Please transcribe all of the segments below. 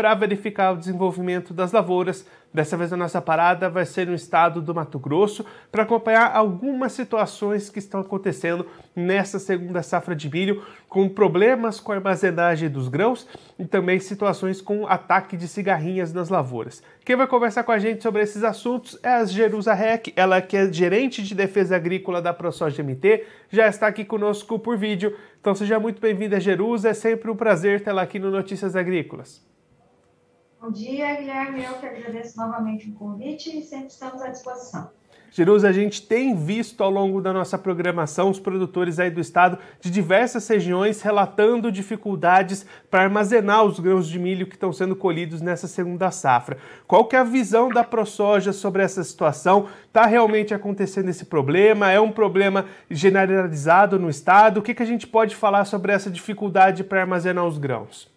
para verificar o desenvolvimento das lavouras. Dessa vez a nossa parada vai ser no estado do Mato Grosso para acompanhar algumas situações que estão acontecendo nessa segunda safra de milho, com problemas com a armazenagem dos grãos e também situações com ataque de cigarrinhas nas lavouras. Quem vai conversar com a gente sobre esses assuntos é a Jerusa Rec, ela que é gerente de defesa agrícola da ProSoja MT, já está aqui conosco por vídeo. Então seja muito bem-vinda, Jerusa, é sempre um prazer tê-la aqui no Notícias Agrícolas. Bom dia, Guilherme. Eu que agradeço novamente o convite e sempre estamos à disposição. Jerusa, a gente tem visto ao longo da nossa programação os produtores aí do estado de diversas regiões relatando dificuldades para armazenar os grãos de milho que estão sendo colhidos nessa segunda safra. Qual que é a visão da ProSoja sobre essa situação? Está realmente acontecendo esse problema? É um problema generalizado no estado? O que, que a gente pode falar sobre essa dificuldade para armazenar os grãos?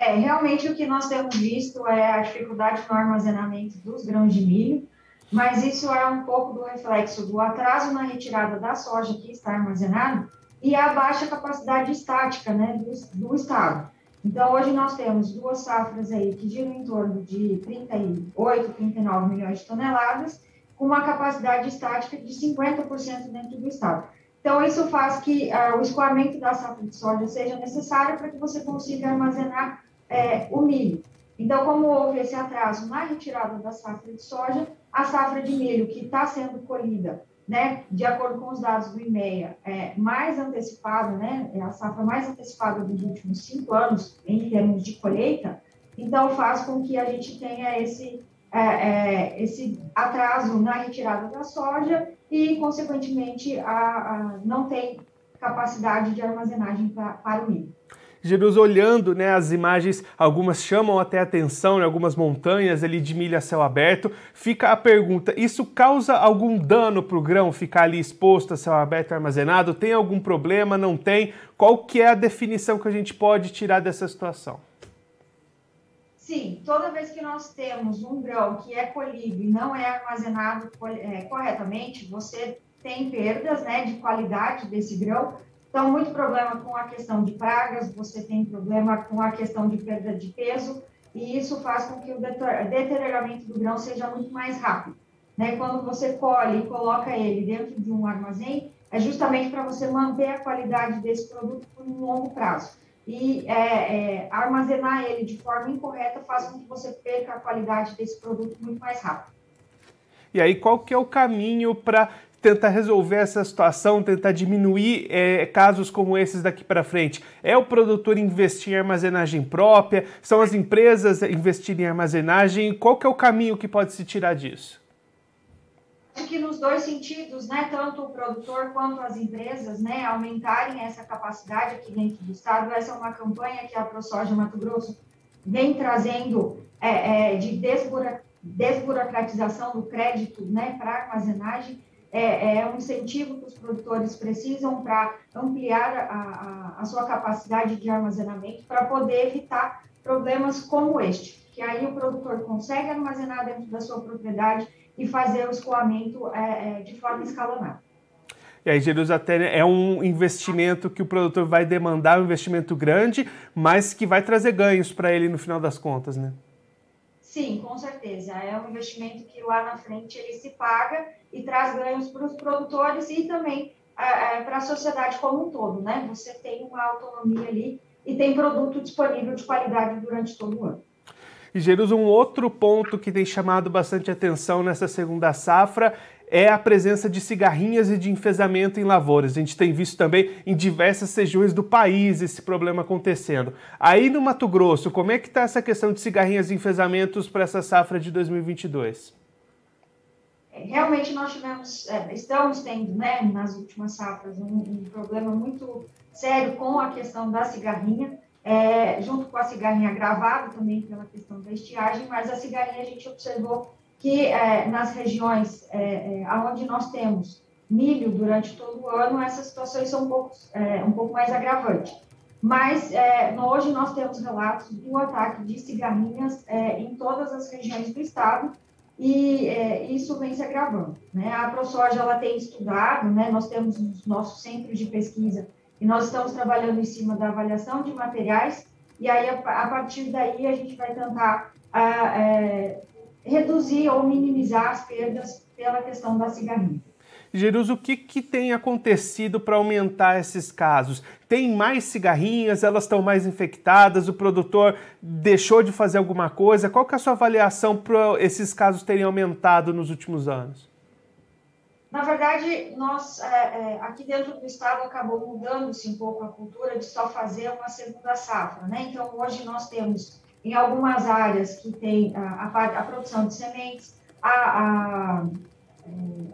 É, realmente o que nós temos visto é a dificuldade no armazenamento dos grãos de milho, mas isso é um pouco do reflexo do atraso na retirada da soja que está armazenada e a baixa capacidade estática né, do, do Estado. Então, hoje nós temos duas safras aí que giram em torno de 38, 39 milhões de toneladas, com uma capacidade estática de 50% dentro do Estado. Então, isso faz que uh, o escoamento da safra de soja seja necessário para que você consiga armazenar é, o milho. Então, como houve esse atraso na retirada da safra de soja, a safra de milho que está sendo colhida, né, de acordo com os dados do IMEA, é mais antecipada, né, é a safra mais antecipada dos últimos cinco anos em termos de colheita, então faz com que a gente tenha esse, é, é, esse atraso na retirada da soja e, consequentemente, a, a não tem capacidade de armazenagem pra, para o milho. Jesus olhando né, as imagens, algumas chamam até atenção, né, algumas montanhas ali de milho a céu aberto. Fica a pergunta: isso causa algum dano para o grão ficar ali exposto a céu aberto armazenado? Tem algum problema? Não tem? Qual que é a definição que a gente pode tirar dessa situação? Sim, toda vez que nós temos um grão que é colhido e não é armazenado é, corretamente, você tem perdas né, de qualidade desse grão, então, muito problema com a questão de pragas, você tem problema com a questão de perda de peso, e isso faz com que o deterioramento do grão seja muito mais rápido. Né? Quando você colhe e coloca ele dentro de um armazém, é justamente para você manter a qualidade desse produto por um longo prazo. E é, é, armazenar ele de forma incorreta faz com que você perca a qualidade desse produto muito mais rápido. E aí, qual que é o caminho para tentar resolver essa situação, tentar diminuir é, casos como esses daqui para frente? É o produtor investir em armazenagem própria? São as empresas investirem em armazenagem? Qual que é o caminho que pode se tirar disso? Acho que nos dois sentidos, né, tanto o produtor quanto as empresas, né, aumentarem essa capacidade aqui dentro do estado. Essa é uma campanha que a ProSoja Mato Grosso vem trazendo é, é, de desburocratização do crédito, né, para armazenagem é, é um incentivo que os produtores precisam para ampliar a, a, a, sua capacidade de armazenamento, para poder evitar problemas como este, que aí o produtor consegue armazenar dentro da sua propriedade e fazer o escoamento é, é, de forma escalonada. E aí, Jerusalém é um investimento que o produtor vai demandar, um investimento grande, mas que vai trazer ganhos para ele no final das contas, né? Sim, com certeza. É um investimento que lá na frente ele se paga e traz ganhos para os produtores e também é, é para a sociedade como um todo, né? Você tem uma autonomia ali e tem produto disponível de qualidade durante todo o ano. E Jerus, um outro ponto que tem chamado bastante atenção nessa segunda safra é a presença de cigarrinhas e de enfesamento em lavouras. A gente tem visto também em diversas regiões do país esse problema acontecendo. Aí no Mato Grosso, como é que está essa questão de cigarrinhas e enfesamentos para essa safra de 2022? É, realmente nós tivemos, é, estamos tendo, né, nas últimas safras, um, um, problema muito sério com a questão da cigarrinha, é, junto com a cigarrinha gravada também pela questão da estiagem, mas a cigarrinha a gente observou que é, nas regiões é, é, onde nós temos milho durante todo o ano, essas situações são um pouco, é, um pouco mais agravantes. Mas é, hoje nós temos relatos do ataque de cigarrinhas é, em todas as regiões do estado e isso vem se agravando. Né? A ProSoja ela tem estudado, né? nós temos os nossos centros de pesquisa e nós estamos trabalhando em cima da avaliação de materiais e aí a, a partir daí a gente vai tentar a, é, reduzir ou minimizar as perdas pela questão da cigarrinha. Jerus, o que, que tem acontecido para aumentar esses casos? Tem mais cigarrinhas, elas estão mais infectadas, o produtor deixou de fazer alguma coisa? Qual que é a sua avaliação para esses casos terem aumentado nos últimos anos? Na verdade, nós, é, é, aqui dentro do estado, acabou mudando-se um pouco a cultura de só fazer uma segunda safra, né? Então, hoje nós temos, em algumas áreas que tem a, a, a produção de sementes, a, a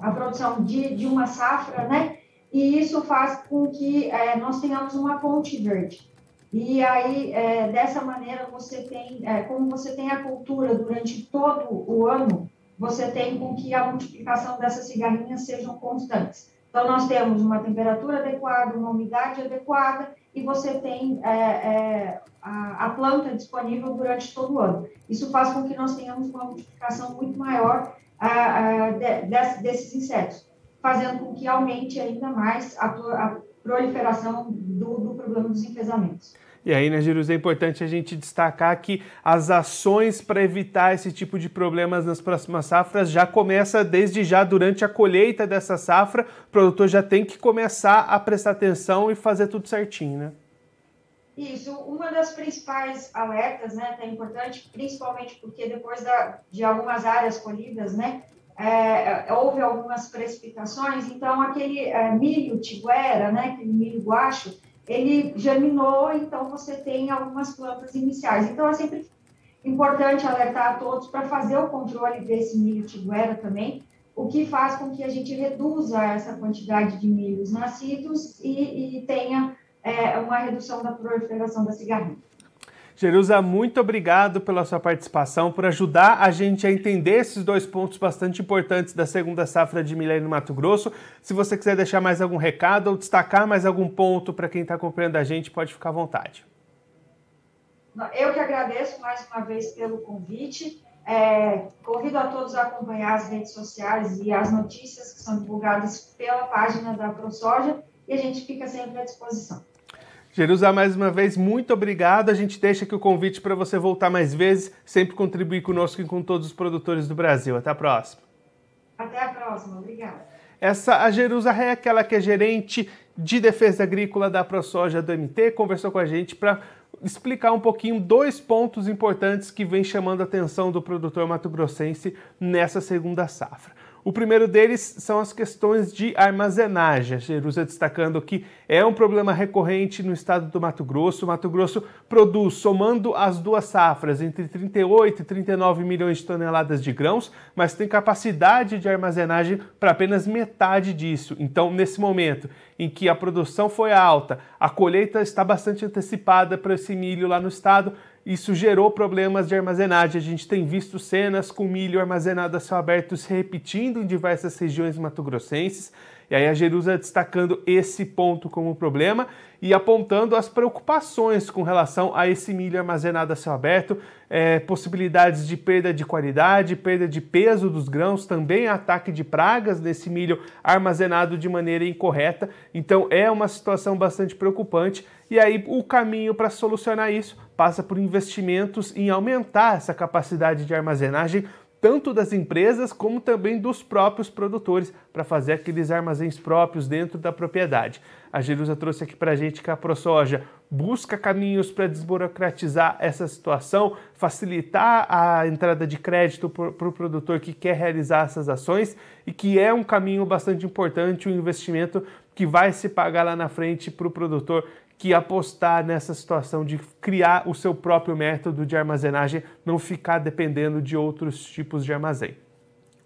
a produção de, de uma safra, né? E isso faz com que é, nós tenhamos uma ponte verde. E aí, é, dessa maneira, você tem, é, como você tem a cultura durante todo o ano, você tem com que a multiplicação dessas cigarrinhas sejam constantes. Então, nós temos uma temperatura adequada, uma umidade adequada, e você tem é, é, a, a, planta disponível durante todo o ano. Isso faz com que nós tenhamos uma multiplicação muito maior a, a, de, desses insetos, fazendo com que aumente ainda mais a, a proliferação do, do, problema dos enfesamentos. E aí, né, Jerusa, é importante a gente destacar que as ações para evitar esse tipo de problemas nas próximas safras já começa desde já durante a colheita dessa safra. O produtor já tem que começar a prestar atenção e fazer tudo certinho, né? Isso, uma das principais alertas, né, é importante, principalmente porque depois da, de algumas áreas colhidas, né, é, houve algumas precipitações, então aquele é, milho tiguera, né, aquele milho guacho, ele germinou, então você tem algumas plantas iniciais. Então é sempre importante alertar a todos para fazer o controle desse milho tiguera também, o que faz com que a gente reduza essa quantidade de milhos nascidos e, e tenha é, uma redução da proliferação da cigarrinha. Jerusa, muito obrigado pela sua participação, por ajudar a gente a entender esses dois pontos bastante importantes da segunda safra de milho no Mato Grosso. Se você quiser deixar mais algum recado ou destacar mais algum ponto para quem está acompanhando a gente, pode ficar à vontade. Eu que agradeço mais uma vez pelo convite. É, convido a todos a acompanhar as redes sociais e as notícias que são divulgadas pela página da ProSoja e a gente fica sempre à disposição. Jerusa, mais uma vez, muito obrigado. A gente deixa aqui o convite para você voltar mais vezes, sempre contribuir conosco e com todos os produtores do Brasil. Até a próxima. Até a próxima, obrigada. Essa, a Jerusa é aquela que é gerente de defesa agrícola da ProSoja do MT, conversou com a gente para explicar um pouquinho dois pontos importantes que vem chamando a atenção do produtor mato-grossense nessa segunda safra. O primeiro deles são as questões de armazenagem. A Jerusa destacando que é um problema recorrente no estado do Mato Grosso. O Mato Grosso produz, somando as duas safras, entre 38 e 39 milhões de toneladas de grãos, mas tem capacidade de armazenagem para apenas metade disso. Então, nesse momento em que a produção foi alta, a colheita está bastante antecipada para esse milho lá no estado, isso gerou problemas de armazenagem. A gente tem visto cenas com milho armazenado a céu aberto se repetindo em diversas regiões mato-grossenses. E aí a Jerusa destacando esse ponto como problema e apontando as preocupações com relação a esse milho armazenado a céu aberto, é, possibilidades de perda de qualidade, perda de peso dos grãos, também ataque de pragas nesse milho armazenado de maneira incorreta. Então é uma situação bastante preocupante e aí o caminho para solucionar isso passa por investimentos em aumentar essa capacidade de armazenagem tanto das empresas como também dos próprios produtores para fazer aqueles armazéns próprios dentro da propriedade. A Jerusa trouxe aqui para a gente que a ProSoja busca caminhos para desburocratizar essa situação, facilitar a entrada de crédito para o pro produtor que quer realizar essas ações e que é um caminho bastante importante, um investimento que vai se pagar lá na frente para o produtor que apostar nessa situação de criar o seu próprio método de armazenagem, não ficar dependendo de outros tipos de armazém.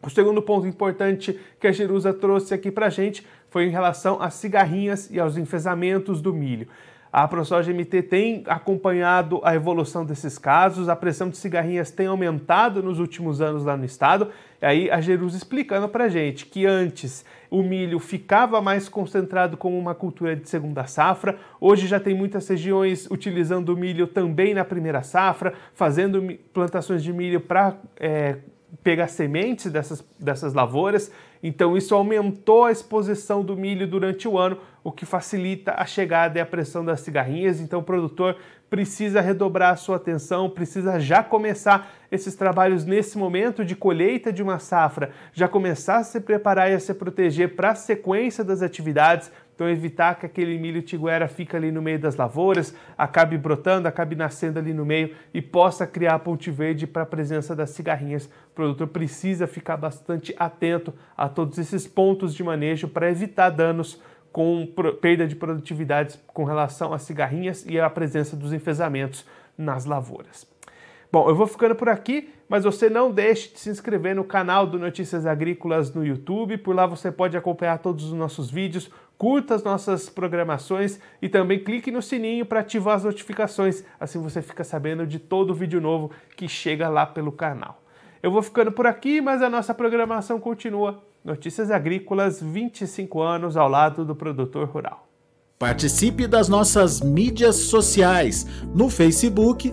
O segundo ponto importante que a Jerusa trouxe aqui para gente foi em relação às cigarrinhas e aos enfesamentos do milho. A ProSoja MT tem acompanhado a evolução desses casos, a pressão de cigarrinhas tem aumentado nos últimos anos lá no estado. E aí a Jerusa explicando para gente que antes o milho ficava mais concentrado como uma cultura de segunda safra, hoje já tem muitas regiões utilizando o milho também na primeira safra, fazendo plantações de milho para é, pegar sementes dessas, dessas lavouras, então isso aumentou a exposição do milho durante o ano, o que facilita a chegada e a pressão das cigarrinhas. Então o produtor precisa redobrar a sua atenção, precisa já começar esses trabalhos nesse momento de colheita de uma safra, já começar a se preparar e a se proteger para a sequência das atividades, então evitar que aquele milho tiguera fique ali no meio das lavouras, acabe brotando, acabe nascendo ali no meio e possa criar ponte verde para a presença das cigarrinhas. O produtor precisa ficar bastante atento a todos esses pontos de manejo para evitar danos com perda de produtividade com relação às cigarrinhas e à presença dos enfesamentos nas lavouras. Bom, eu vou ficando por aqui, mas você não deixe de se inscrever no canal do Notícias Agrícolas no YouTube. Por lá você pode acompanhar todos os nossos vídeos, curta as nossas programações e também clique no sininho para ativar as notificações. Assim você fica sabendo de todo vídeo novo que chega lá pelo canal. Eu vou ficando por aqui, mas a nossa programação continua. Notícias Agrícolas, 25 anos ao lado do produtor rural. Participe das nossas mídias sociais no Facebook